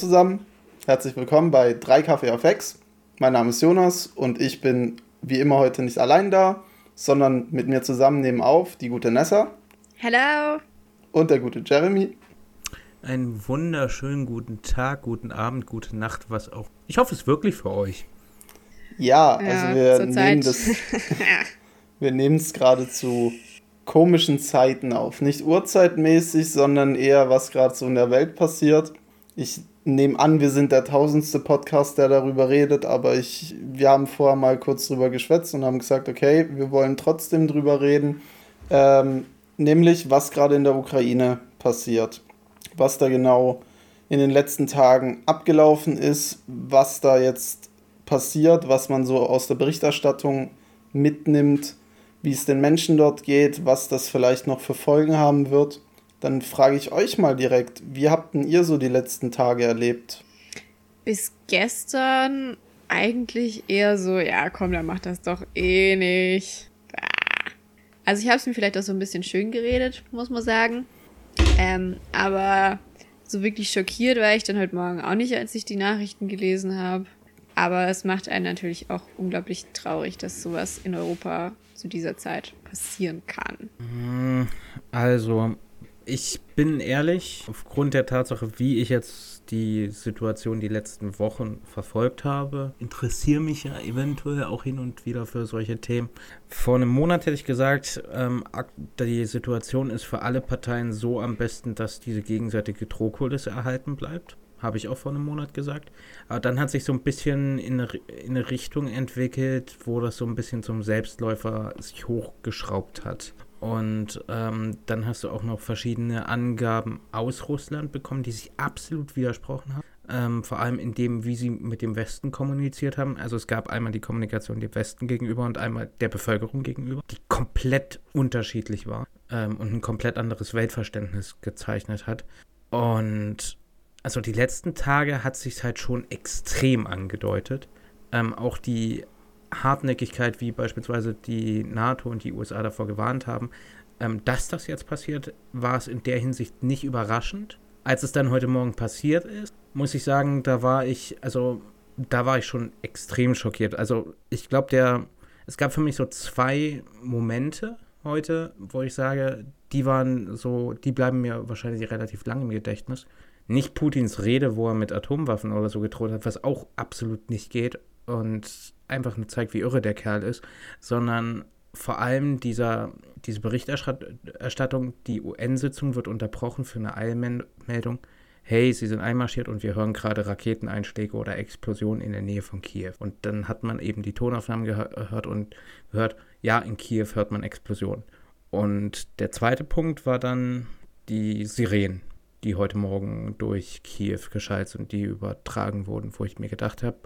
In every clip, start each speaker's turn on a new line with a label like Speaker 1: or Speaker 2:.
Speaker 1: Zusammen, herzlich willkommen bei 3 Kaffee auf X. Mein Name ist Jonas und ich bin wie immer heute nicht allein da, sondern mit mir zusammen nehmen auf die gute Nessa.
Speaker 2: Hello.
Speaker 1: Und der gute Jeremy.
Speaker 3: Einen wunderschönen guten Tag, guten Abend, gute Nacht, was auch. Ich hoffe es wirklich für euch.
Speaker 1: Ja, also ja, wir nehmen das. wir nehmen es gerade zu komischen Zeiten auf. Nicht urzeitmäßig, sondern eher, was gerade so in der Welt passiert. Ich nehme an, wir sind der tausendste Podcast, der darüber redet, aber ich, wir haben vorher mal kurz drüber geschwätzt und haben gesagt, okay, wir wollen trotzdem drüber reden. Ähm, nämlich, was gerade in der Ukraine passiert. Was da genau in den letzten Tagen abgelaufen ist, was da jetzt passiert, was man so aus der Berichterstattung mitnimmt wie es den Menschen dort geht, was das vielleicht noch für Folgen haben wird. Dann frage ich euch mal direkt, wie habt denn ihr so die letzten Tage erlebt?
Speaker 2: Bis gestern eigentlich eher so, ja komm, dann macht das doch eh nicht. Also ich habe es mir vielleicht auch so ein bisschen schön geredet, muss man sagen. Ähm, aber so wirklich schockiert war ich dann heute Morgen auch nicht, als ich die Nachrichten gelesen habe. Aber es macht einen natürlich auch unglaublich traurig, dass sowas in Europa zu dieser Zeit passieren kann?
Speaker 3: Mm, also, ich bin ehrlich, aufgrund der Tatsache, wie ich jetzt die Situation die letzten Wochen verfolgt habe, interessiere mich ja eventuell auch hin und wieder für solche Themen. Vor einem Monat hätte ich gesagt, ähm, die Situation ist für alle Parteien so am besten, dass diese gegenseitige Drohkulisse erhalten bleibt habe ich auch vor einem Monat gesagt. Aber dann hat sich so ein bisschen in eine, in eine Richtung entwickelt, wo das so ein bisschen zum Selbstläufer sich hochgeschraubt hat. Und ähm, dann hast du auch noch verschiedene Angaben aus Russland bekommen, die sich absolut widersprochen haben. Ähm, vor allem in dem, wie sie mit dem Westen kommuniziert haben. Also es gab einmal die Kommunikation dem Westen gegenüber und einmal der Bevölkerung gegenüber, die komplett unterschiedlich war ähm, und ein komplett anderes Weltverständnis gezeichnet hat. Und also die letzten Tage hat sich halt schon extrem angedeutet. Ähm, auch die Hartnäckigkeit, wie beispielsweise die NATO und die USA davor gewarnt haben, ähm, dass das jetzt passiert, war es in der Hinsicht nicht überraschend. Als es dann heute Morgen passiert ist, muss ich sagen, da war ich, also da war ich schon extrem schockiert. Also ich glaube, der, es gab für mich so zwei Momente heute, wo ich sage, die waren so, die bleiben mir wahrscheinlich relativ lang im Gedächtnis nicht Putins Rede, wo er mit Atomwaffen oder so gedroht hat, was auch absolut nicht geht und einfach nur zeigt, wie irre der Kerl ist, sondern vor allem dieser, diese Berichterstattung, die UN-Sitzung wird unterbrochen für eine Eilmeldung. Hey, sie sind einmarschiert und wir hören gerade Raketeneinschläge oder Explosionen in der Nähe von Kiew. Und dann hat man eben die Tonaufnahmen gehört und gehört, ja, in Kiew hört man Explosionen. Und der zweite Punkt war dann die Sirenen die heute Morgen durch Kiew geschaltet und die übertragen wurden, wo ich mir gedacht habe,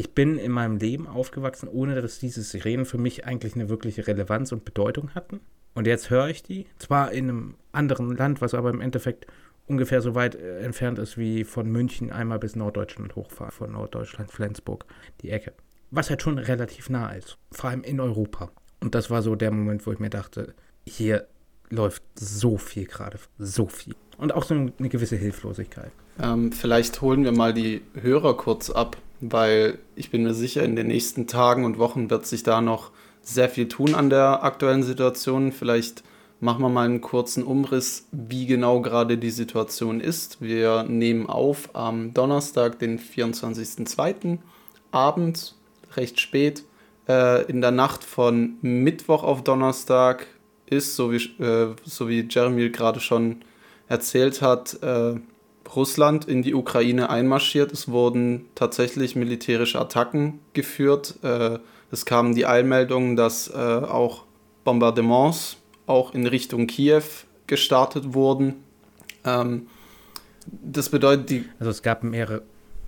Speaker 3: ich bin in meinem Leben aufgewachsen, ohne dass diese Sirenen für mich eigentlich eine wirkliche Relevanz und Bedeutung hatten. Und jetzt höre ich die, zwar in einem anderen Land, was aber im Endeffekt ungefähr so weit äh, entfernt ist wie von München einmal bis Norddeutschland hochfahren, von Norddeutschland, Flensburg, die Ecke. Was halt schon relativ nah ist, vor allem in Europa. Und das war so der Moment, wo ich mir dachte, hier läuft so viel gerade, so viel und auch so eine gewisse Hilflosigkeit.
Speaker 1: Ähm, vielleicht holen wir mal die Hörer kurz ab, weil ich bin mir sicher, in den nächsten Tagen und Wochen wird sich da noch sehr viel tun an der aktuellen Situation. Vielleicht machen wir mal einen kurzen Umriss, wie genau gerade die Situation ist. Wir nehmen auf am Donnerstag, den 24.02. Abend, recht spät. Äh, in der Nacht von Mittwoch auf Donnerstag ist, so wie, äh, so wie Jeremy gerade schon erzählt hat, äh, Russland in die Ukraine einmarschiert. Es wurden tatsächlich militärische Attacken geführt. Äh, es kamen die Eilmeldungen, dass äh, auch Bombardements auch in Richtung Kiew gestartet wurden. Ähm, das bedeutet, die.
Speaker 3: Also es gab mehrere.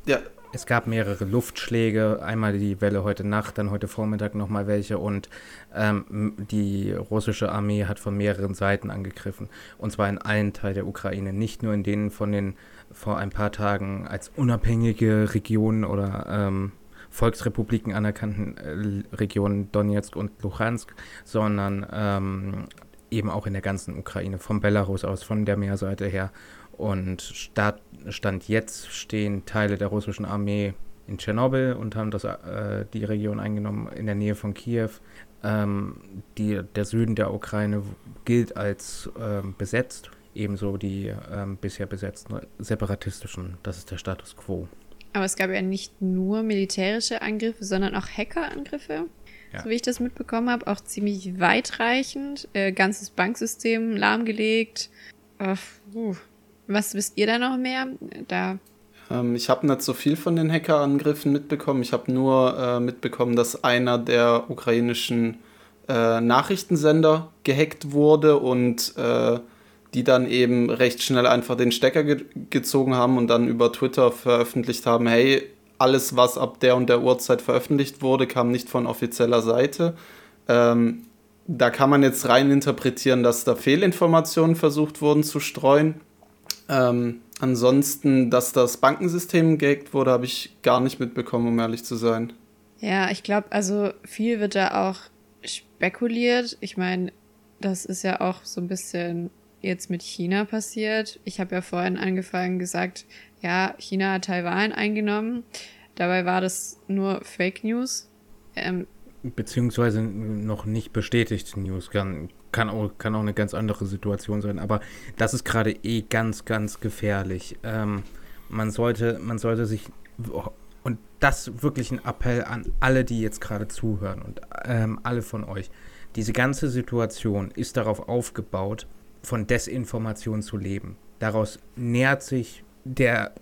Speaker 3: Ja, es gab mehrere Luftschläge, einmal die Welle heute Nacht, dann heute Vormittag nochmal welche und ähm, die russische Armee hat von mehreren Seiten angegriffen. Und zwar in allen Teilen der Ukraine, nicht nur in denen von den vor ein paar Tagen als unabhängige Regionen oder ähm, Volksrepubliken anerkannten äh, Regionen Donetsk und Luhansk, sondern ähm, eben auch in der ganzen Ukraine, von Belarus aus, von der Meerseite her Und Start, Stand jetzt stehen Teile der russischen Armee in Tschernobyl und haben das, äh, die Region eingenommen in der Nähe von Kiew. Ähm, die, der Süden der Ukraine gilt als ähm, besetzt, ebenso die ähm, bisher besetzten separatistischen. Das ist der Status quo.
Speaker 2: Aber es gab ja nicht nur militärische Angriffe, sondern auch Hackerangriffe. Ja. So wie ich das mitbekommen habe, auch ziemlich weitreichend. Äh, ganzes Banksystem lahmgelegt. Uh, was wisst ihr da noch mehr? Da
Speaker 1: ähm, ich habe nicht so viel von den Hackerangriffen mitbekommen. Ich habe nur äh, mitbekommen, dass einer der ukrainischen äh, Nachrichtensender gehackt wurde und äh, die dann eben recht schnell einfach den Stecker ge gezogen haben und dann über Twitter veröffentlicht haben, hey, alles, was ab der und der Uhrzeit veröffentlicht wurde, kam nicht von offizieller Seite. Ähm, da kann man jetzt rein interpretieren, dass da Fehlinformationen versucht wurden zu streuen. Ähm, ansonsten, dass das Bankensystem gehackt wurde, habe ich gar nicht mitbekommen, um ehrlich zu sein.
Speaker 2: Ja, ich glaube, also viel wird da auch spekuliert. Ich meine, das ist ja auch so ein bisschen jetzt mit China passiert. Ich habe ja vorhin angefangen gesagt, ja, China hat Taiwan eingenommen. Dabei war das nur Fake News. Ähm,
Speaker 3: Beziehungsweise noch nicht bestätigte News. Kann, kann, auch, kann auch eine ganz andere Situation sein. Aber das ist gerade eh ganz, ganz gefährlich. Ähm, man, sollte, man sollte sich. Und das wirklich ein Appell an alle, die jetzt gerade zuhören und ähm, alle von euch. Diese ganze Situation ist darauf aufgebaut, von Desinformation zu leben. Daraus nährt sich der,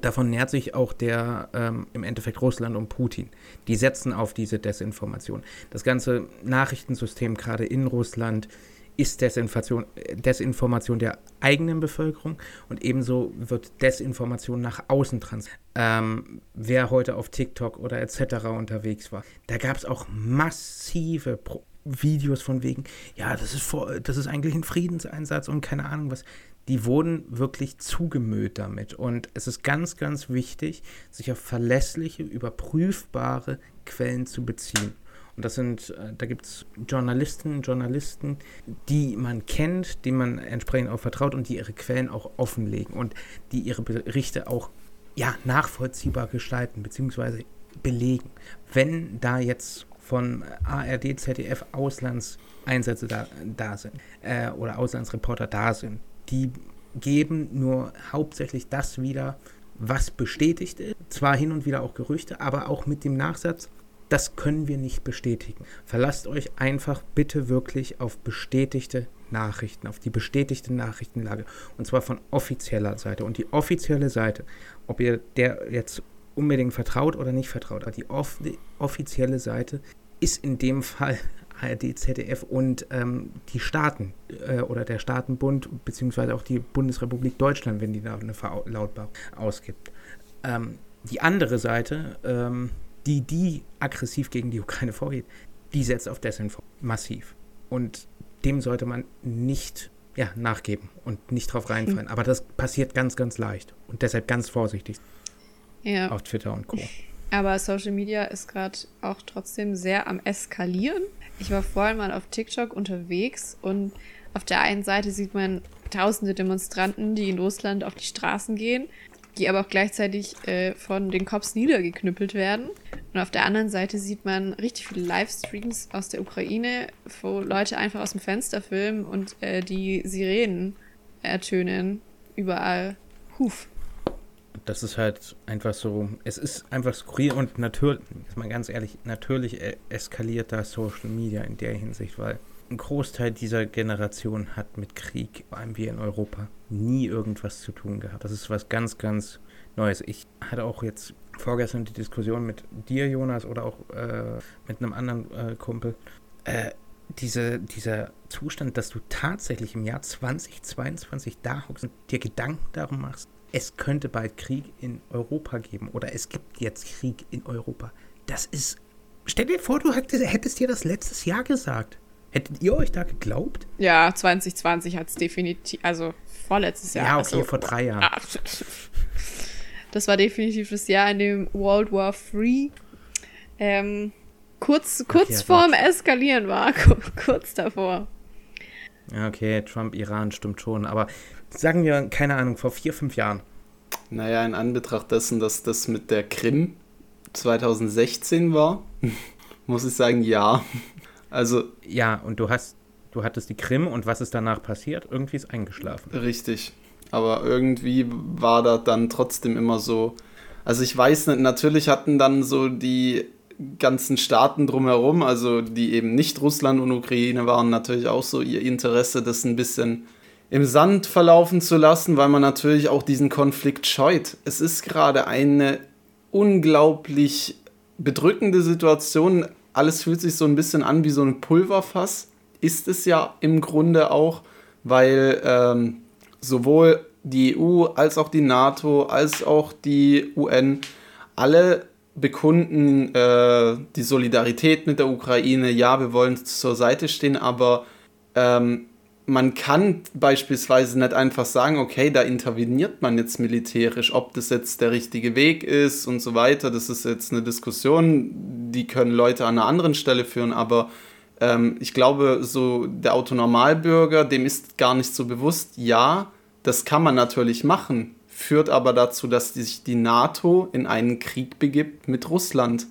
Speaker 3: davon nährt sich auch der ähm, im Endeffekt Russland und Putin. Die setzen auf diese Desinformation. Das ganze Nachrichtensystem gerade in Russland ist Desinformation, Desinformation der eigenen Bevölkerung und ebenso wird Desinformation nach außen trans. Ähm, wer heute auf TikTok oder etc. unterwegs war, da gab es auch massive Pro Videos von wegen, ja, das ist, vor, das ist eigentlich ein Friedenseinsatz und keine Ahnung was. Die wurden wirklich zugemüllt damit. Und es ist ganz, ganz wichtig, sich auf verlässliche, überprüfbare Quellen zu beziehen. Und das sind, äh, da gibt es Journalistinnen und Journalisten, die man kennt, denen man entsprechend auch vertraut und die ihre Quellen auch offenlegen und die ihre Berichte auch ja, nachvollziehbar gestalten bzw. belegen. Wenn da jetzt von ARD, ZDF Auslandseinsätze da, da sind äh, oder Auslandsreporter da sind. Die geben nur hauptsächlich das wieder, was bestätigt ist. Zwar hin und wieder auch Gerüchte, aber auch mit dem Nachsatz, das können wir nicht bestätigen. Verlasst euch einfach bitte wirklich auf bestätigte Nachrichten, auf die bestätigte Nachrichtenlage. Und zwar von offizieller Seite. Und die offizielle Seite, ob ihr der jetzt unbedingt vertraut oder nicht vertraut. Aber die off offizielle Seite ist in dem Fall ARD, ZDF und ähm, die Staaten äh, oder der Staatenbund beziehungsweise auch die Bundesrepublik Deutschland, wenn die da eine Verlautbarung ausgibt. Ähm, die andere Seite, ähm, die, die aggressiv gegen die Ukraine vorgeht, die setzt auf Desinformation massiv. Und dem sollte man nicht ja, nachgeben und nicht drauf reinfallen. Aber das passiert ganz, ganz leicht. Und deshalb ganz vorsichtig ja. auf Twitter und Co.
Speaker 2: Aber Social Media ist gerade auch trotzdem sehr am Eskalieren. Ich war vorhin mal auf TikTok unterwegs und auf der einen Seite sieht man tausende Demonstranten, die in Russland auf die Straßen gehen, die aber auch gleichzeitig äh, von den Cops niedergeknüppelt werden. Und auf der anderen Seite sieht man richtig viele Livestreams aus der Ukraine, wo Leute einfach aus dem Fenster filmen und äh, die Sirenen ertönen überall. Huf
Speaker 3: das ist halt einfach so, es ist einfach skurril und natürlich, ist mal ganz ehrlich, natürlich e-, eskaliert da Social Media in der Hinsicht, weil ein Großteil dieser Generation hat mit Krieg, vor allem wir in Europa, nie irgendwas zu tun gehabt. Das ist was ganz, ganz Neues. Ich hatte auch jetzt vorgestern die Diskussion mit dir, Jonas, oder auch äh, mit einem anderen äh, Kumpel. Äh, diese, dieser Zustand, dass du tatsächlich im Jahr 2022 da hockst und dir Gedanken darum machst, es könnte bald Krieg in Europa geben oder es gibt jetzt Krieg in Europa. Das ist. Stell dir vor, du hättest dir das letztes Jahr gesagt. Hättet ihr euch da geglaubt?
Speaker 2: Ja, 2020 hat es definitiv, also vorletztes Jahr.
Speaker 3: Ja, okay, also, vor drei Jahren. Ah,
Speaker 2: das war definitiv das Jahr, in dem World War III ähm, kurz, kurz okay, vorm Eskalieren war. kurz davor.
Speaker 3: Ja, okay, Trump, Iran stimmt schon, aber sagen wir, keine Ahnung, vor vier, fünf Jahren.
Speaker 1: Naja, in Anbetracht dessen, dass das mit der Krim 2016 war, muss ich sagen, ja. Also.
Speaker 3: Ja, und du hast, du hattest die Krim und was ist danach passiert? Irgendwie ist eingeschlafen.
Speaker 1: Richtig. Aber irgendwie war da dann trotzdem immer so. Also ich weiß nicht, natürlich hatten dann so die ganzen Staaten drumherum, also die eben nicht Russland und Ukraine waren, natürlich auch so ihr Interesse, das ein bisschen im Sand verlaufen zu lassen, weil man natürlich auch diesen Konflikt scheut. Es ist gerade eine unglaublich bedrückende Situation. Alles fühlt sich so ein bisschen an wie so ein Pulverfass. Ist es ja im Grunde auch, weil ähm, sowohl die EU als auch die NATO als auch die UN alle bekunden äh, die Solidarität mit der Ukraine. Ja, wir wollen zur Seite stehen, aber ähm, man kann beispielsweise nicht einfach sagen, okay, da interveniert man jetzt militärisch, ob das jetzt der richtige Weg ist und so weiter. Das ist jetzt eine Diskussion, die können Leute an einer anderen Stelle führen, aber ähm, ich glaube, so der Autonormalbürger, dem ist gar nicht so bewusst, ja, das kann man natürlich machen, führt aber dazu, dass sich die NATO in einen Krieg begibt mit Russland.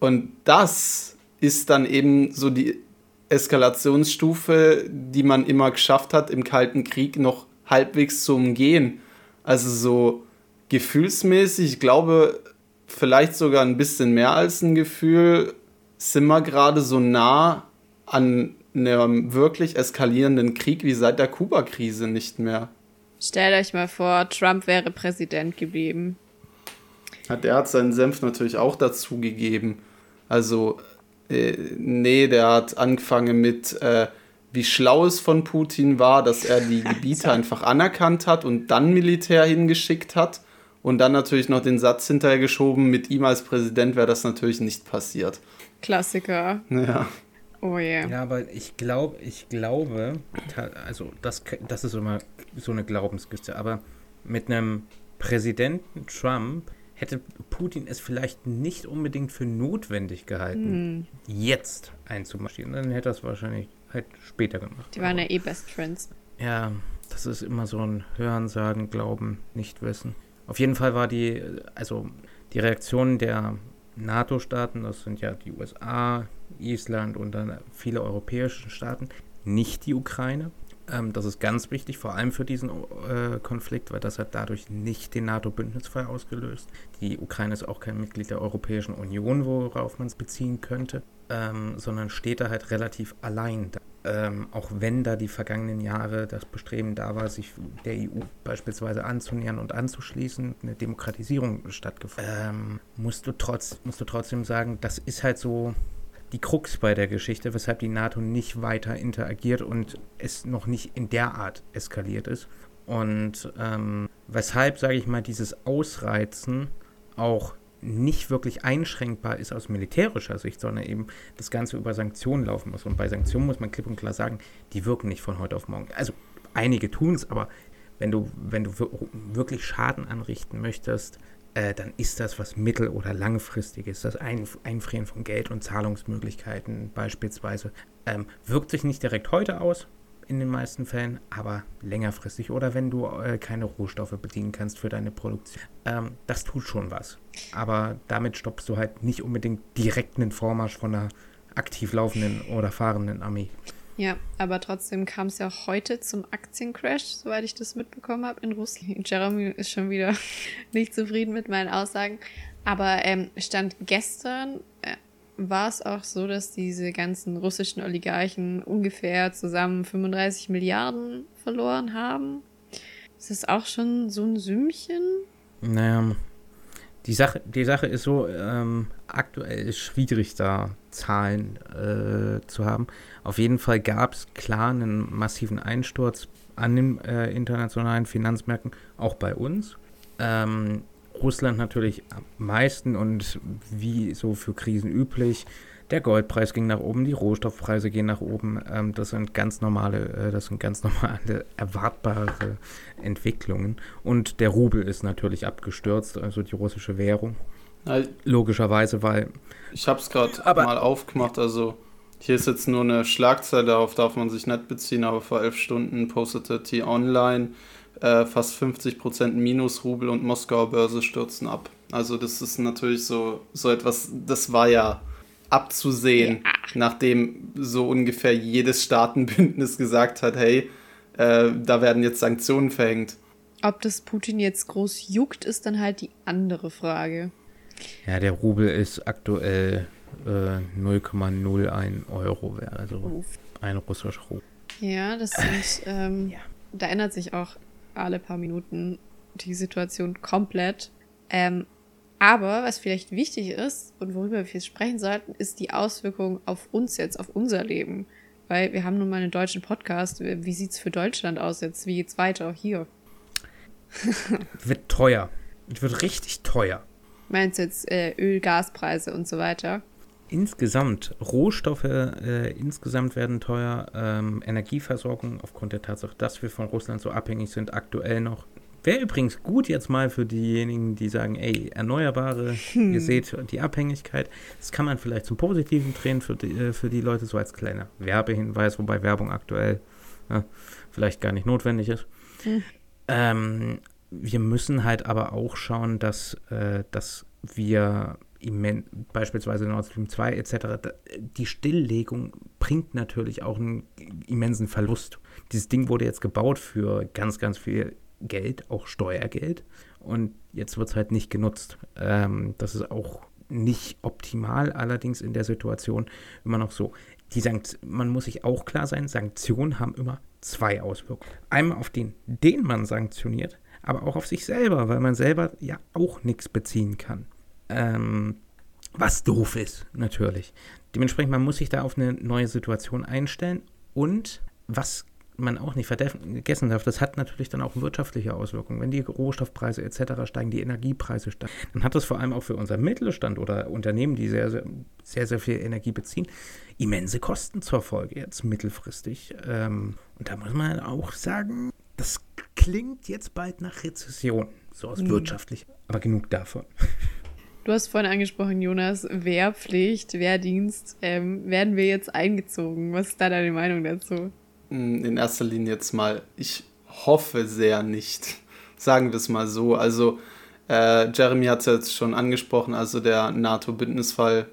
Speaker 1: Und das ist dann eben so die Eskalationsstufe, die man immer geschafft hat, im Kalten Krieg noch halbwegs zu umgehen. Also so gefühlsmäßig, ich glaube, vielleicht sogar ein bisschen mehr als ein Gefühl, sind wir gerade so nah an einem wirklich eskalierenden Krieg wie seit der Kuba-Krise nicht mehr.
Speaker 2: Stellt euch mal vor, Trump wäre Präsident geblieben.
Speaker 1: Hat der hat seinen Senf natürlich auch dazu gegeben. Also äh, nee, der hat angefangen mit, äh, wie schlau es von Putin war, dass er die Gebiete einfach anerkannt hat und dann Militär hingeschickt hat. Und dann natürlich noch den Satz hinterher geschoben, mit ihm als Präsident wäre das natürlich nicht passiert.
Speaker 2: Klassiker.
Speaker 1: Ja.
Speaker 2: Oh
Speaker 3: yeah. Ja, aber ich glaube, ich glaube, also das, das ist immer so eine Glaubenskiste, aber mit einem Präsidenten Trump hätte Putin es vielleicht nicht unbedingt für notwendig gehalten, hm. jetzt einzumarschieren. Dann hätte er es wahrscheinlich halt später gemacht.
Speaker 2: Die waren ja eh Best Friends.
Speaker 3: Ja, das ist immer so ein Hören, Sagen, Glauben, Nicht-Wissen. Auf jeden Fall war die, also die Reaktion der NATO-Staaten, das sind ja die USA, Island und dann viele europäische Staaten, nicht die Ukraine. Ähm, das ist ganz wichtig, vor allem für diesen äh, Konflikt, weil das hat dadurch nicht den NATO-Bündnisfall ausgelöst. Die Ukraine ist auch kein Mitglied der Europäischen Union, worauf man es beziehen könnte, ähm, sondern steht da halt relativ allein da. Ähm, auch wenn da die vergangenen Jahre das Bestreben da war, sich der EU beispielsweise anzunähern und anzuschließen, eine Demokratisierung stattgefunden, ähm, musst, du trotz, musst du trotzdem sagen, das ist halt so die Krux bei der Geschichte, weshalb die NATO nicht weiter interagiert und es noch nicht in der Art eskaliert ist. Und ähm, weshalb, sage ich mal, dieses Ausreizen auch nicht wirklich einschränkbar ist aus militärischer Sicht, sondern eben das Ganze über Sanktionen laufen muss. Und bei Sanktionen muss man klipp und klar sagen, die wirken nicht von heute auf morgen. Also einige tun es, aber wenn du, wenn du wirklich Schaden anrichten möchtest, äh, dann ist das was mittel- oder langfristiges. Das Einf Einfrieren von Geld und Zahlungsmöglichkeiten beispielsweise ähm, wirkt sich nicht direkt heute aus, in den meisten Fällen, aber längerfristig oder wenn du äh, keine Rohstoffe bedienen kannst für deine Produktion. Ähm, das tut schon was. Aber damit stoppst du halt nicht unbedingt direkt einen Vormarsch von einer aktiv laufenden oder fahrenden Armee.
Speaker 2: Ja, aber trotzdem kam es ja heute zum Aktiencrash, soweit ich das mitbekommen habe in Russland. Jeremy ist schon wieder nicht zufrieden mit meinen Aussagen. Aber ähm, stand gestern äh, war es auch so, dass diese ganzen russischen Oligarchen ungefähr zusammen 35 Milliarden verloren haben. Ist das auch schon so ein Sümmchen?
Speaker 3: Naja, die Sache, die Sache ist so, ähm, aktuell ist schwierig, da Zahlen äh, zu haben. Auf jeden Fall gab es klar einen massiven Einsturz an den äh, internationalen Finanzmärkten, auch bei uns. Ähm, Russland natürlich am meisten und wie so für Krisen üblich, der Goldpreis ging nach oben, die Rohstoffpreise gehen nach oben. Ähm, das sind ganz normale, äh, das sind ganz normale erwartbare Entwicklungen. Und der Rubel ist natürlich abgestürzt, also die russische Währung. Logischerweise, weil.
Speaker 1: Ich habe es gerade mal aufgemacht. Also Hier ist jetzt nur eine Schlagzeile, darauf darf man sich nicht beziehen, aber vor elf Stunden postete T-Online äh, fast 50% Minus, Rubel und Moskauer Börse stürzen ab. Also das ist natürlich so, so etwas, das war ja abzusehen, ja. nachdem so ungefähr jedes Staatenbündnis gesagt hat, hey, äh, da werden jetzt Sanktionen verhängt.
Speaker 2: Ob das Putin jetzt groß juckt, ist dann halt die andere Frage.
Speaker 3: Ja, der Rubel ist aktuell äh, 0,01 Euro wert, also Uff. ein russischer Rubel.
Speaker 2: Ja, das sind, ähm, ja. da ändert sich auch alle paar Minuten die Situation komplett. Ähm, aber was vielleicht wichtig ist und worüber wir sprechen sollten, ist die Auswirkung auf uns jetzt, auf unser Leben. Weil wir haben nun mal einen deutschen Podcast. Wie sieht es für Deutschland aus jetzt? Wie geht's weiter hier?
Speaker 3: wird teuer. Wird richtig teuer.
Speaker 2: Meinst du jetzt äh, Öl, Gaspreise und so weiter?
Speaker 3: Insgesamt, Rohstoffe äh, insgesamt werden teuer. Ähm, Energieversorgung aufgrund der Tatsache, dass wir von Russland so abhängig sind, aktuell noch Wäre übrigens gut jetzt mal für diejenigen, die sagen, ey, Erneuerbare, hm. ihr seht die Abhängigkeit. Das kann man vielleicht zum Positiven drehen für die, äh, für die Leute, so als kleiner Werbehinweis, wobei Werbung aktuell ja, vielleicht gar nicht notwendig ist. Hm. Ähm, wir müssen halt aber auch schauen, dass, äh, dass wir beispielsweise Nord Stream 2 etc., die Stilllegung bringt natürlich auch einen immensen Verlust. Dieses Ding wurde jetzt gebaut für ganz, ganz viel Geld, auch Steuergeld. Und jetzt wird es halt nicht genutzt. Ähm, das ist auch nicht optimal, allerdings in der Situation immer noch so. Die Sankt man muss sich auch klar sein, Sanktionen haben immer zwei Auswirkungen. Einmal auf den, den man sanktioniert, aber auch auf sich selber, weil man selber ja auch nichts beziehen kann. Ähm, was doof ist, natürlich. Dementsprechend, man muss sich da auf eine neue Situation einstellen. Und was man auch nicht vergessen darf, das hat natürlich dann auch wirtschaftliche Auswirkungen. Wenn die Rohstoffpreise etc. steigen, die Energiepreise steigen, dann hat das vor allem auch für unser Mittelstand oder Unternehmen, die sehr, sehr, sehr, sehr viel Energie beziehen, immense Kosten zur Folge jetzt mittelfristig. Ähm, und da muss man auch sagen, das klingt jetzt bald nach Rezession, so aus mhm. wirtschaftlich. Aber genug davon.
Speaker 2: Du hast vorhin angesprochen, Jonas, Wehrpflicht, Wehrdienst. Ähm, werden wir jetzt eingezogen? Was ist da deine Meinung dazu?
Speaker 1: In erster Linie jetzt mal, ich hoffe sehr nicht. Sagen wir es mal so. Also, äh, Jeremy hat es jetzt schon angesprochen, also der NATO-Bündnisfall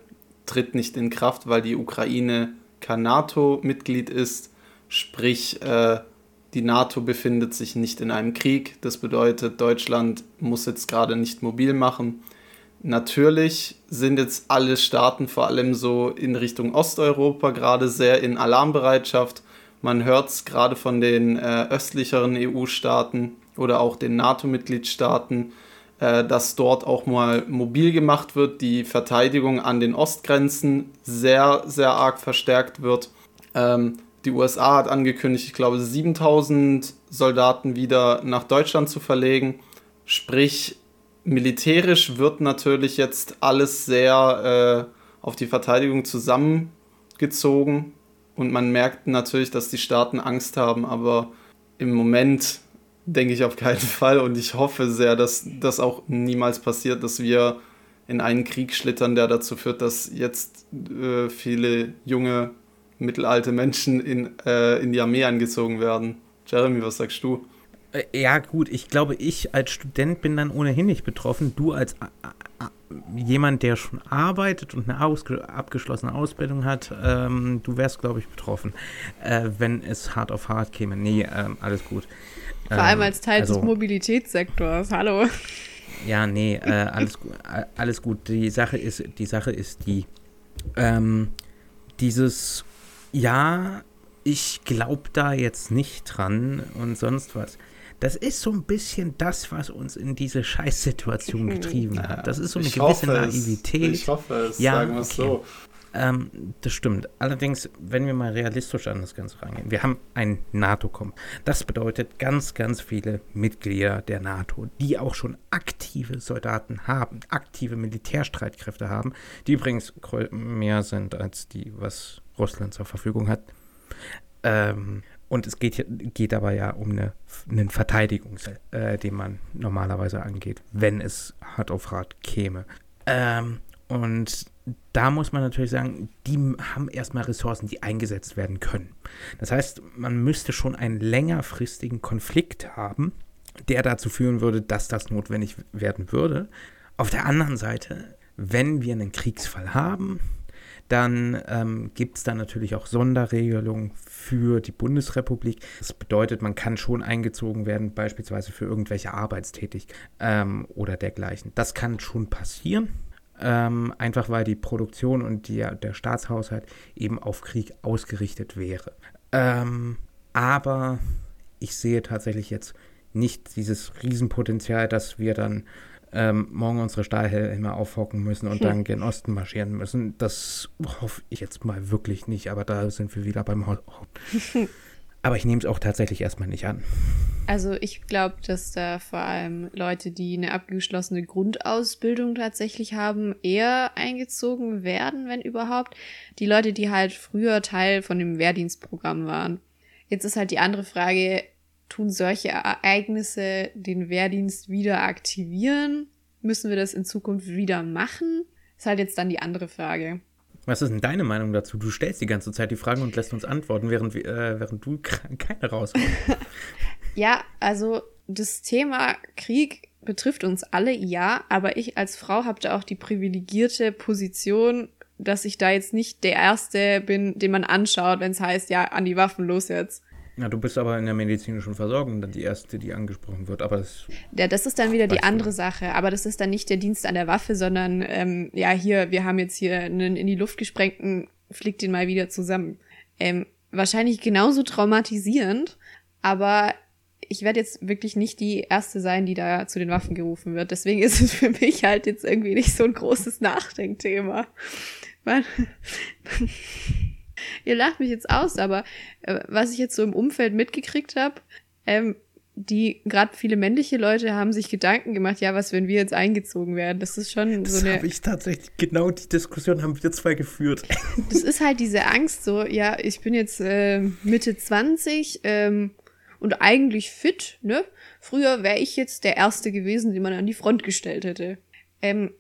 Speaker 1: tritt nicht in Kraft, weil die Ukraine kein NATO-Mitglied ist. Sprich, äh, die NATO befindet sich nicht in einem Krieg. Das bedeutet, Deutschland muss jetzt gerade nicht mobil machen. Natürlich sind jetzt alle Staaten, vor allem so in Richtung Osteuropa, gerade sehr in Alarmbereitschaft man hört es gerade von den äh, östlicheren EU-Staaten oder auch den NATO-Mitgliedstaaten, äh, dass dort auch mal mobil gemacht wird, die Verteidigung an den Ostgrenzen sehr, sehr arg verstärkt wird. Ähm, die USA hat angekündigt, ich glaube, 7000 Soldaten wieder nach Deutschland zu verlegen. Sprich, militärisch wird natürlich jetzt alles sehr äh, auf die Verteidigung zusammengezogen. Und man merkt natürlich, dass die Staaten Angst haben, aber im Moment denke ich auf keinen Fall und ich hoffe sehr, dass das auch niemals passiert, dass wir in einen Krieg schlittern, der dazu führt, dass jetzt äh, viele junge, mittelalte Menschen in, äh, in die Armee angezogen werden. Jeremy, was sagst du?
Speaker 3: Äh, ja, gut, ich glaube, ich als Student bin dann ohnehin nicht betroffen. Du als jemand, der schon arbeitet und eine abgeschlossene Ausbildung hat, ähm, du wärst, glaube ich, betroffen, äh, wenn es hart auf hart käme. Nee, ähm, alles gut.
Speaker 2: Vor allem ähm, als Teil also, des Mobilitätssektors. Hallo.
Speaker 3: Ja, nee, äh, alles, alles gut. Die Sache ist, die Sache ist die, ähm, dieses, ja, ich glaube da jetzt nicht dran und sonst was. Das ist so ein bisschen das, was uns in diese Scheißsituation getrieben hat. Das ist so eine gewisse Naivität.
Speaker 1: Es. Ich hoffe es, ja, sagen wir es okay. so.
Speaker 3: Ähm, das stimmt. Allerdings, wenn wir mal realistisch an das Ganze rangehen, wir haben ein NATO-Com. Das bedeutet ganz, ganz viele Mitglieder der NATO, die auch schon aktive Soldaten haben, aktive Militärstreitkräfte haben, die übrigens mehr sind als die, was Russland zur Verfügung hat. Ähm, und es geht, geht aber ja um eine, einen Verteidigung, äh, den man normalerweise angeht, wenn es hart auf hart käme. Ähm, und da muss man natürlich sagen, die haben erstmal Ressourcen, die eingesetzt werden können. Das heißt, man müsste schon einen längerfristigen Konflikt haben, der dazu führen würde, dass das notwendig werden würde. Auf der anderen Seite, wenn wir einen Kriegsfall haben, dann ähm, gibt es da natürlich auch Sonderregelungen für die Bundesrepublik. Das bedeutet, man kann schon eingezogen werden, beispielsweise für irgendwelche Arbeitstätigkeiten ähm, oder dergleichen. Das kann schon passieren. Ähm, einfach weil die Produktion und die, der Staatshaushalt eben auf Krieg ausgerichtet wäre. Ähm, aber ich sehe tatsächlich jetzt nicht dieses Riesenpotenzial, dass wir dann ähm, morgen unsere Stahlhelme aufhocken müssen und hm. dann gen Osten marschieren müssen. Das hoffe ich jetzt mal wirklich nicht, aber da sind wir wieder beim Haupt. aber ich nehme es auch tatsächlich erstmal nicht an.
Speaker 2: Also ich glaube, dass da vor allem Leute, die eine abgeschlossene Grundausbildung tatsächlich haben, eher eingezogen werden, wenn überhaupt. Die Leute, die halt früher Teil von dem Wehrdienstprogramm waren. Jetzt ist halt die andere Frage, tun solche Ereignisse den Wehrdienst wieder aktivieren? Müssen wir das in Zukunft wieder machen? Ist halt jetzt dann die andere Frage.
Speaker 3: Was ist denn deine Meinung dazu? Du stellst die ganze Zeit die Fragen und lässt uns antworten, während, äh, während du keine rausholst.
Speaker 2: ja, also das Thema Krieg betrifft uns alle, ja, aber ich als Frau habe da auch die privilegierte Position, dass ich da jetzt nicht der Erste bin, den man anschaut, wenn es heißt, ja, an die Waffen los jetzt.
Speaker 3: Ja, du bist aber in der medizinischen Versorgung dann die erste, die angesprochen wird. Aber das,
Speaker 2: ja, das ist dann wieder die andere du. Sache. Aber das ist dann nicht der Dienst an der Waffe, sondern ähm, ja, hier, wir haben jetzt hier einen in die Luft gesprengten, fliegt den mal wieder zusammen. Ähm, wahrscheinlich genauso traumatisierend, aber ich werde jetzt wirklich nicht die erste sein, die da zu den Waffen gerufen wird. Deswegen ist es für mich halt jetzt irgendwie nicht so ein großes Nachdenkthema. Ihr lacht mich jetzt aus, aber äh, was ich jetzt so im Umfeld mitgekriegt habe, ähm, die gerade viele männliche Leute haben sich Gedanken gemacht, ja, was, wenn wir jetzt eingezogen werden? Das ist schon
Speaker 3: das
Speaker 2: so eine.
Speaker 3: Das habe ich tatsächlich, genau die Diskussion haben wir zwei geführt.
Speaker 2: Das ist halt diese Angst, so, ja, ich bin jetzt äh, Mitte 20 ähm, und eigentlich fit, ne? Früher wäre ich jetzt der Erste gewesen, den man an die Front gestellt hätte. Ähm,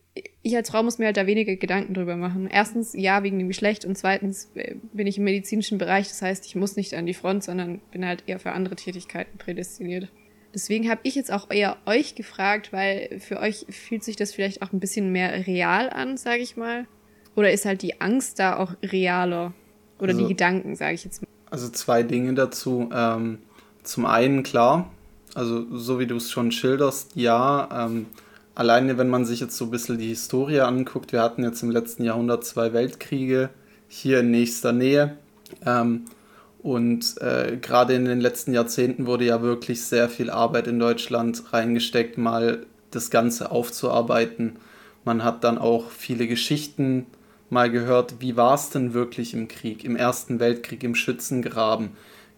Speaker 2: ich als Frau muss mir halt da weniger Gedanken drüber machen. Erstens, ja, wegen dem Geschlecht und zweitens äh, bin ich im medizinischen Bereich, das heißt, ich muss nicht an die Front, sondern bin halt eher für andere Tätigkeiten prädestiniert. Deswegen habe ich jetzt auch eher euch gefragt, weil für euch fühlt sich das vielleicht auch ein bisschen mehr real an, sage ich mal. Oder ist halt die Angst da auch realer? Oder also, die Gedanken, sage ich jetzt mal.
Speaker 1: Also zwei Dinge dazu. Ähm, zum einen, klar, also so wie du es schon schilderst, ja, ähm, alleine wenn man sich jetzt so ein bisschen die Historie anguckt, wir hatten jetzt im letzten Jahrhundert zwei Weltkriege hier in nächster Nähe. Ähm, und äh, gerade in den letzten Jahrzehnten wurde ja wirklich sehr viel Arbeit in Deutschland reingesteckt, mal das Ganze aufzuarbeiten. Man hat dann auch viele Geschichten mal gehört, wie war es denn wirklich im Krieg, im Ersten Weltkrieg, im Schützengraben.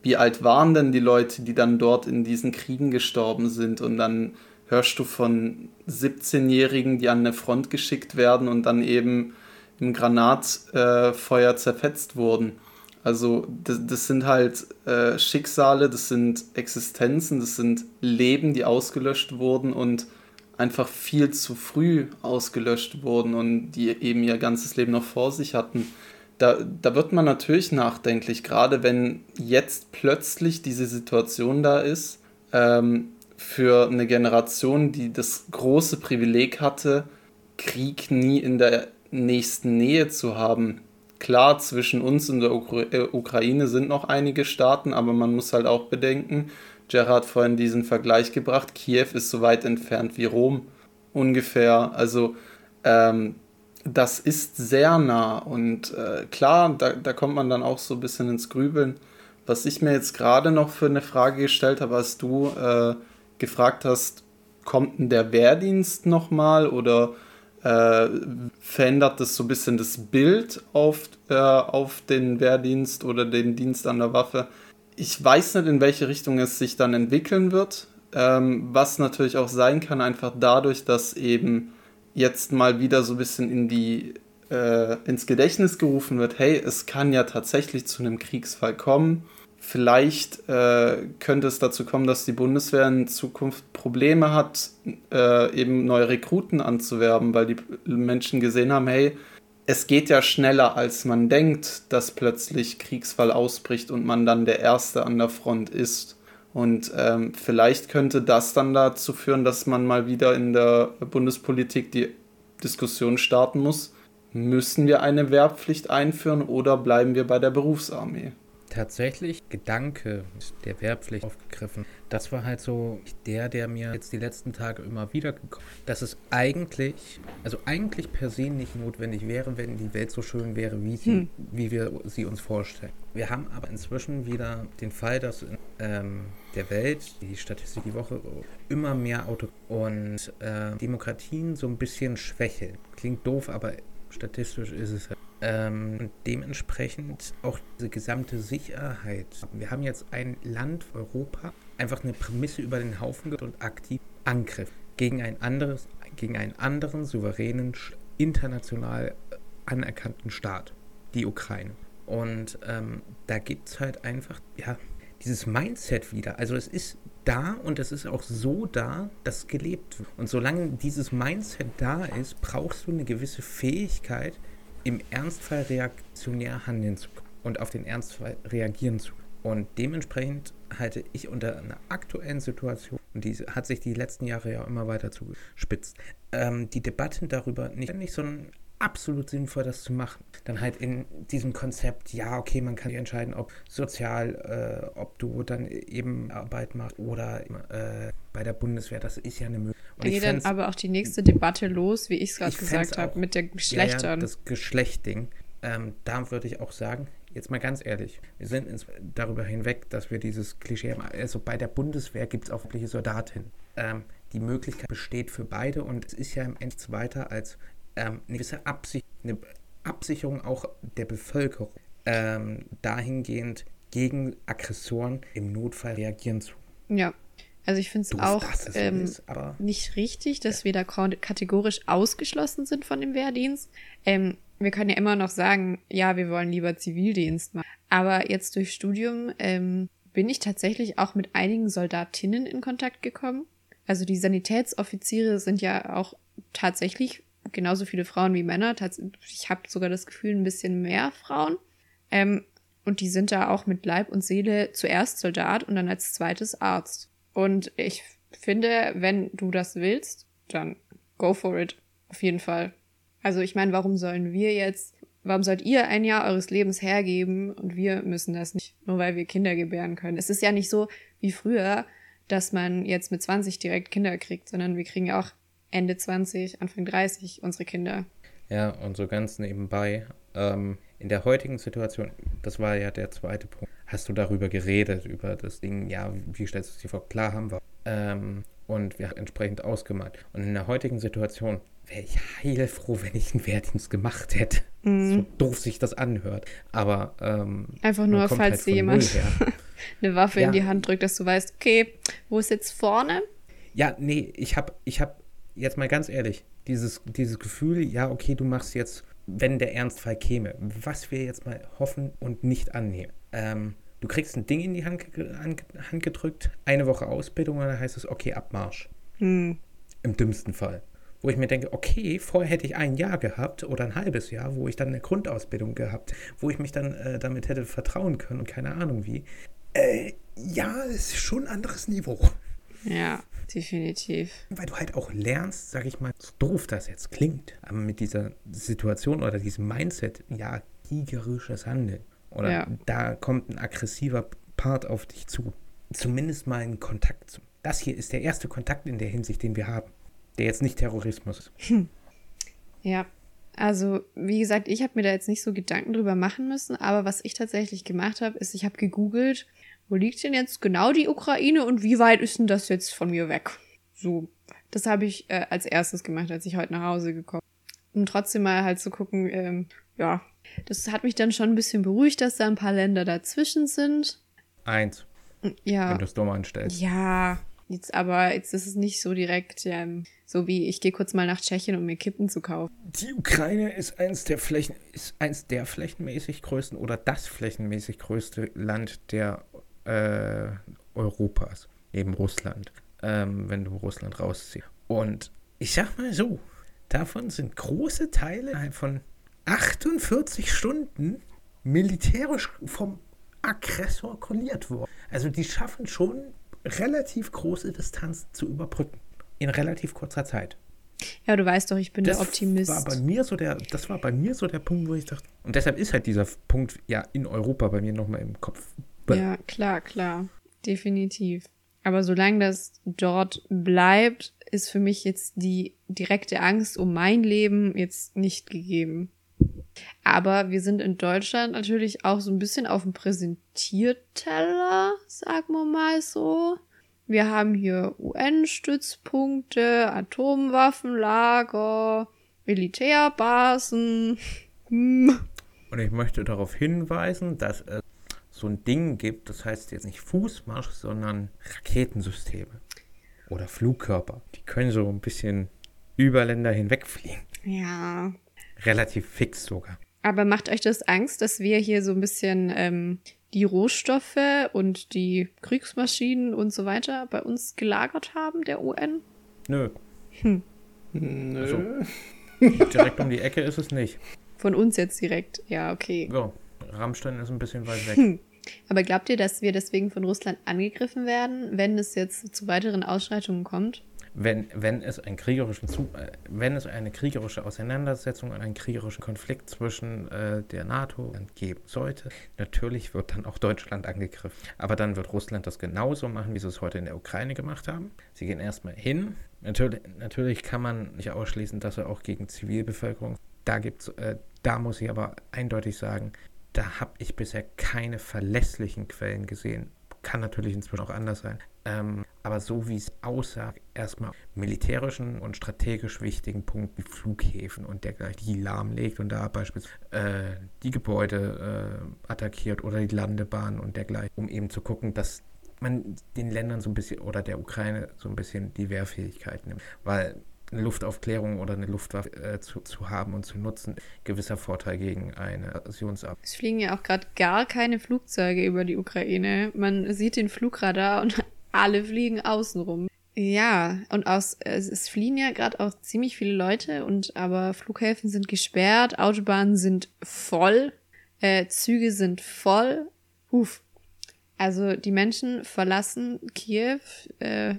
Speaker 1: Wie alt waren denn die Leute, die dann dort in diesen Kriegen gestorben sind und dann hörst du von 17-Jährigen, die an eine Front geschickt werden und dann eben im Granatfeuer zerfetzt wurden. Also das, das sind halt äh, Schicksale, das sind Existenzen, das sind Leben, die ausgelöscht wurden und einfach viel zu früh ausgelöscht wurden und die eben ihr ganzes Leben noch vor sich hatten. Da, da wird man natürlich nachdenklich, gerade wenn jetzt plötzlich diese Situation da ist. Ähm, für eine Generation, die das große Privileg hatte, Krieg nie in der nächsten Nähe zu haben. Klar, zwischen uns und der äh, Ukraine sind noch einige Staaten, aber man muss halt auch bedenken, Gerhard hat vorhin diesen Vergleich gebracht, Kiew ist so weit entfernt wie Rom ungefähr. Also ähm, das ist sehr nah und äh, klar, da, da kommt man dann auch so ein bisschen ins Grübeln. Was ich mir jetzt gerade noch für eine Frage gestellt habe, als du äh, gefragt hast, kommt denn der Wehrdienst nochmal oder äh, verändert das so ein bisschen das Bild auf, äh, auf den Wehrdienst oder den Dienst an der Waffe? Ich weiß nicht, in welche Richtung es sich dann entwickeln wird, ähm, was natürlich auch sein kann, einfach dadurch, dass eben jetzt mal wieder so ein bisschen in die, äh, ins Gedächtnis gerufen wird, hey, es kann ja tatsächlich zu einem Kriegsfall kommen Vielleicht äh, könnte es dazu kommen, dass die Bundeswehr in Zukunft Probleme hat, äh, eben neue Rekruten anzuwerben, weil die Menschen gesehen haben, hey, es geht ja schneller, als man denkt, dass plötzlich Kriegsfall ausbricht und man dann der Erste an der Front ist. Und ähm, vielleicht könnte das dann dazu führen, dass man mal wieder in der Bundespolitik die Diskussion starten muss. Müssen wir eine Wehrpflicht einführen oder bleiben wir bei der Berufsarmee?
Speaker 3: Tatsächlich Gedanke der Wehrpflicht aufgegriffen. Das war halt so der, der mir jetzt die letzten Tage immer wieder gekommen dass es eigentlich, also eigentlich per se nicht notwendig wäre, wenn die Welt so schön wäre, wie, sie, hm. wie wir sie uns vorstellen. Wir haben aber inzwischen wieder den Fall, dass in ähm, der Welt, die Statistik die Woche, immer mehr Auto und äh, Demokratien so ein bisschen schwächeln. Klingt doof, aber statistisch ist es halt. Ähm, dementsprechend auch diese gesamte Sicherheit. Wir haben jetzt ein Land, Europa, einfach eine Prämisse über den Haufen und aktiv Angriff gegen ein anderes, gegen einen anderen souveränen, international anerkannten Staat, die Ukraine. Und ähm, da gibt es halt einfach, ja, dieses Mindset wieder. Also es ist da und es ist auch so da, dass gelebt wird. Und solange dieses Mindset da ist, brauchst du eine gewisse Fähigkeit, im Ernstfall reaktionär handeln zu können und auf den Ernstfall reagieren zu können. Und dementsprechend halte ich unter einer aktuellen Situation, und die hat sich die letzten Jahre ja immer weiter zugespitzt, ähm, die Debatten darüber nicht, nicht so ein absolut sinnvoll, das zu machen. Dann halt in diesem Konzept, ja, okay, man kann entscheiden, ob sozial, äh, ob du dann eben Arbeit machst oder äh, bei der Bundeswehr, das ist ja eine Möglichkeit.
Speaker 2: Da geht dann aber auch die nächste Debatte los, wie ich es gerade gesagt habe, mit der Geschlechtern. Ja, ja,
Speaker 3: das Geschlechtding. Ähm, da würde ich auch sagen, jetzt mal ganz ehrlich, wir sind ins, darüber hinweg, dass wir dieses Klischee haben. Also bei der Bundeswehr gibt es auch wirkliche Soldatinnen. Ähm, die Möglichkeit besteht für beide und es ist ja im Endeffekt weiter als ähm, eine gewisse Absicht, eine Absicherung auch der Bevölkerung ähm, dahingehend gegen Aggressoren im Notfall reagieren zu.
Speaker 2: Ja, also ich finde es auch ähm, ist, nicht richtig, dass ja. wir da kategorisch ausgeschlossen sind von dem Wehrdienst. Ähm, wir können ja immer noch sagen, ja, wir wollen lieber Zivildienst machen. Aber jetzt durch Studium ähm, bin ich tatsächlich auch mit einigen Soldatinnen in Kontakt gekommen. Also die Sanitätsoffiziere sind ja auch tatsächlich genauso viele Frauen wie Männer. Ich habe sogar das Gefühl, ein bisschen mehr Frauen. Ähm, und die sind da auch mit Leib und Seele zuerst Soldat und dann als zweites Arzt. Und ich finde, wenn du das willst, dann go for it. Auf jeden Fall. Also ich meine, warum sollen wir jetzt, warum sollt ihr ein Jahr eures Lebens hergeben und wir müssen das nicht, nur weil wir Kinder gebären können? Es ist ja nicht so wie früher, dass man jetzt mit 20 direkt Kinder kriegt, sondern wir kriegen ja auch Ende 20, Anfang 30 unsere Kinder.
Speaker 3: Ja, und so ganz nebenbei, ähm, in der heutigen Situation, das war ja der zweite Punkt, hast du darüber geredet, über das Ding, ja, wie stellst du es dir vor? Klar haben wir. Ähm, und wir haben entsprechend ausgemalt. Und in der heutigen Situation wäre ich heilfroh, wenn ich einen Wehrdienst gemacht hätte. Mhm. So doof sich das anhört. Aber ähm,
Speaker 2: einfach nur, falls halt dir jemand eine Waffe ja. in die Hand drückt, dass du weißt, okay, wo ist jetzt vorne?
Speaker 3: Ja, nee, ich habe ich hab jetzt mal ganz ehrlich, dieses, dieses Gefühl, ja, okay, du machst jetzt, wenn der Ernstfall käme, was wir jetzt mal hoffen und nicht annehmen. Ähm, du kriegst ein Ding in die Hand, Hand, gedrückt, eine Woche Ausbildung und dann heißt es, okay, Abmarsch. Hm. Im dümmsten Fall. Wo ich mir denke, okay, vorher hätte ich ein Jahr gehabt oder ein halbes Jahr, wo ich dann eine Grundausbildung gehabt, wo ich mich dann äh, damit hätte vertrauen können und keine Ahnung wie. Äh, ja, es ist schon ein anderes Niveau.
Speaker 2: Ja, definitiv.
Speaker 3: Weil du halt auch lernst, sag ich mal, so doof das jetzt klingt, aber mit dieser Situation oder diesem Mindset, ja, kriegerisches Handeln. Oder ja. da kommt ein aggressiver Part auf dich zu. Zumindest mal einen Kontakt zu. Das hier ist der erste Kontakt in der Hinsicht, den wir haben. Der jetzt nicht Terrorismus ist. Hm.
Speaker 2: Ja, also, wie gesagt, ich habe mir da jetzt nicht so Gedanken drüber machen müssen, aber was ich tatsächlich gemacht habe, ist, ich habe gegoogelt, wo liegt denn jetzt genau die Ukraine und wie weit ist denn das jetzt von mir weg? So, das habe ich äh, als erstes gemacht, als ich heute nach Hause gekommen bin. Um trotzdem mal halt zu gucken, ähm, ja, das hat mich dann schon ein bisschen beruhigt, dass da ein paar Länder dazwischen sind.
Speaker 3: Eins.
Speaker 2: Ja.
Speaker 3: Wenn du es dumm anstellst.
Speaker 2: Ja, jetzt aber jetzt ist es nicht so direkt, ähm, so wie ich gehe kurz mal nach Tschechien, um mir Kippen zu kaufen.
Speaker 3: Die Ukraine ist eins der Flächen, ist eins der flächenmäßig größten oder das flächenmäßig größte Land der äh, Europas, neben Russland, ähm, wenn du Russland rausziehst. Und ich sag mal so, davon sind große Teile von 48 Stunden militärisch vom Aggressor kolliert worden. Also die schaffen schon relativ große Distanzen zu überbrücken. In relativ kurzer Zeit.
Speaker 2: Ja, du weißt doch, ich bin
Speaker 3: das
Speaker 2: der Optimist.
Speaker 3: War bei mir so der, das war bei mir so der Punkt, wo ich dachte. Und deshalb ist halt dieser Punkt ja in Europa bei mir nochmal im Kopf.
Speaker 2: Ja, klar, klar. Definitiv. Aber solange das dort bleibt, ist für mich jetzt die direkte Angst um mein Leben jetzt nicht gegeben. Aber wir sind in Deutschland natürlich auch so ein bisschen auf dem Präsentierteller, sagen wir mal so. Wir haben hier UN-Stützpunkte, Atomwaffenlager, Militärbasen. Hm.
Speaker 3: Und ich möchte darauf hinweisen, dass es so ein Ding gibt, das heißt jetzt nicht Fußmarsch, sondern Raketensysteme oder Flugkörper. Die können so ein bisschen über Länder hinwegfliegen.
Speaker 2: Ja.
Speaker 3: Relativ fix sogar.
Speaker 2: Aber macht euch das Angst, dass wir hier so ein bisschen ähm, die Rohstoffe und die Kriegsmaschinen und so weiter bei uns gelagert haben, der UN?
Speaker 3: Nö.
Speaker 2: Hm.
Speaker 1: Nö.
Speaker 3: Also, direkt um die Ecke ist es nicht.
Speaker 2: Von uns jetzt direkt, ja, okay.
Speaker 3: Ja, Rammstein ist ein bisschen weit weg.
Speaker 2: Hm. Aber glaubt ihr, dass wir deswegen von Russland angegriffen werden, wenn es jetzt zu weiteren Ausschreitungen kommt?
Speaker 3: Wenn, wenn, es einen kriegerischen äh, wenn es eine kriegerische Auseinandersetzung und einen kriegerischen Konflikt zwischen äh, der NATO geben sollte, natürlich wird dann auch Deutschland angegriffen. Aber dann wird Russland das genauso machen, wie sie es heute in der Ukraine gemacht haben. Sie gehen erstmal hin. Natürlich, natürlich kann man nicht ausschließen, dass er auch gegen Zivilbevölkerung. Da gibt's, äh, da muss ich aber eindeutig sagen, da habe ich bisher keine verlässlichen Quellen gesehen. Kann natürlich inzwischen auch anders sein. Ähm, aber so wie es aussah, erstmal militärischen und strategisch wichtigen Punkten Flughäfen und dergleichen, die lahmlegt und da beispielsweise äh, die Gebäude äh, attackiert oder die Landebahn und dergleichen, um eben zu gucken, dass man den Ländern so ein bisschen oder der Ukraine so ein bisschen die Wehrfähigkeit nimmt. Weil eine Luftaufklärung oder eine Luftwaffe äh, zu, zu haben und zu nutzen, gewisser Vorteil gegen eine Aggressionsab.
Speaker 2: Es fliegen ja auch gerade gar keine Flugzeuge über die Ukraine. Man sieht den Flugradar und alle fliegen außenrum. Ja, und aus, es, es fliehen ja gerade auch ziemlich viele Leute und aber Flughäfen sind gesperrt, Autobahnen sind voll, äh, Züge sind voll. Huf. Also die Menschen verlassen Kiew, äh,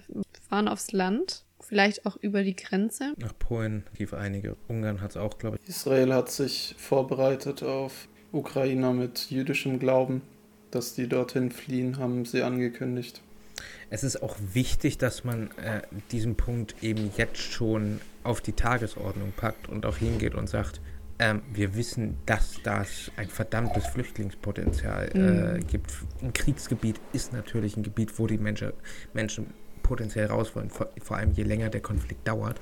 Speaker 2: fahren aufs Land vielleicht auch über die Grenze.
Speaker 3: Nach Polen lief einige. Ungarn hat es auch, glaube ich.
Speaker 1: Israel hat sich vorbereitet auf Ukrainer mit jüdischem Glauben, dass die dorthin fliehen, haben sie angekündigt.
Speaker 3: Es ist auch wichtig, dass man äh, diesen Punkt eben jetzt schon auf die Tagesordnung packt und auch hingeht und sagt, ähm, wir wissen, dass das ein verdammtes Flüchtlingspotenzial äh, mhm. gibt. Ein Kriegsgebiet ist natürlich ein Gebiet, wo die Menschen, Menschen potenziell raus wollen, vor, vor allem je länger der Konflikt dauert.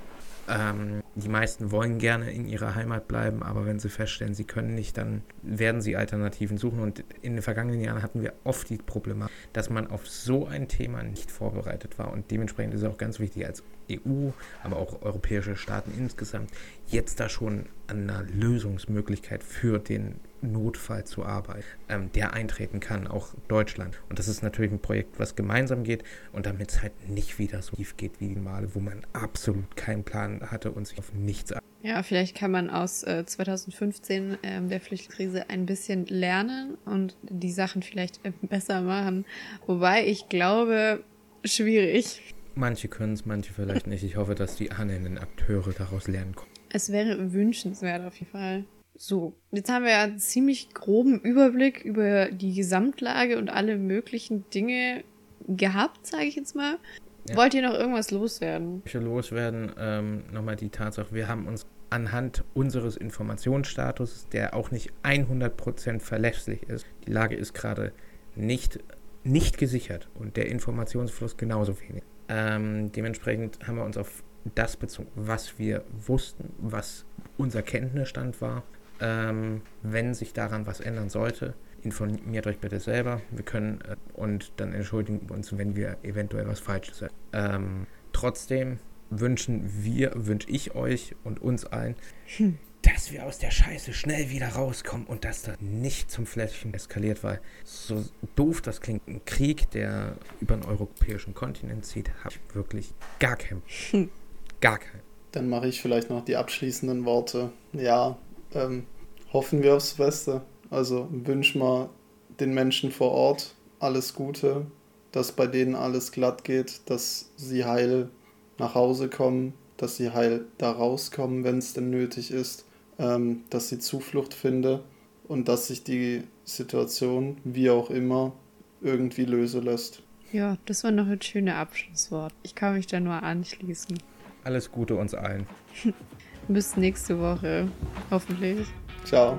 Speaker 3: Ähm, die meisten wollen gerne in ihrer Heimat bleiben, aber wenn sie feststellen, sie können nicht, dann werden sie Alternativen suchen. Und in den vergangenen Jahren hatten wir oft die Problematik, dass man auf so ein Thema nicht vorbereitet war. Und dementsprechend ist es auch ganz wichtig als EU, aber auch europäische Staaten insgesamt, jetzt da schon an einer Lösungsmöglichkeit für den Notfall zu arbeiten, ähm, der eintreten kann, auch Deutschland. Und das ist natürlich ein Projekt, was gemeinsam geht und damit es halt nicht wieder so tief geht wie die Male, wo man absolut keinen Plan hatte und sich auf nichts
Speaker 2: ja, vielleicht kann man aus äh, 2015 ähm, der Flüchtlingskrise ein bisschen lernen und die Sachen vielleicht äh, besser machen. Wobei ich glaube, schwierig.
Speaker 3: Manche können es, manche vielleicht nicht. Ich hoffe, dass die anderen Akteure daraus lernen können.
Speaker 2: Es wäre wünschenswert auf jeden Fall. So, jetzt haben wir ja einen ziemlich groben Überblick über die Gesamtlage und alle möglichen Dinge gehabt, sage ich jetzt mal. Ja. Wollt ihr noch irgendwas loswerden?
Speaker 3: Ich will loswerden, ähm, nochmal die Tatsache, wir haben uns anhand unseres Informationsstatus, der auch nicht 100% verlässlich ist, die Lage ist gerade nicht, nicht gesichert und der Informationsfluss genauso wenig. Ähm, dementsprechend haben wir uns auf das bezogen, was wir wussten, was unser Kenntnisstand war ähm, wenn sich daran was ändern sollte, informiert euch bitte selber. Wir können äh, und dann entschuldigen wir uns, wenn wir eventuell was Falsches sagen. Ähm, trotzdem wünschen wir, wünsche ich euch und uns allen, hm. Dass wir aus der Scheiße schnell wieder rauskommen und dass das nicht zum Fläschchen eskaliert, weil so doof das klingt, ein Krieg, der über den europäischen Kontinent zieht, habe ich wirklich gar keinen. Hm. Gar keinen.
Speaker 1: Dann mache ich vielleicht noch die abschließenden Worte. Ja, ähm, hoffen wir aufs Beste. Also wünschen wir den Menschen vor Ort alles Gute, dass bei denen alles glatt geht, dass sie heil nach Hause kommen, dass sie heil da rauskommen, wenn es denn nötig ist, ähm, dass sie Zuflucht finde und dass sich die Situation, wie auch immer, irgendwie lösen lässt.
Speaker 2: Ja, das war noch ein schönes Abschlusswort. Ich kann mich da nur anschließen.
Speaker 3: Alles Gute uns allen.
Speaker 2: Bis nächste Woche. Hoffentlich.
Speaker 1: Ciao.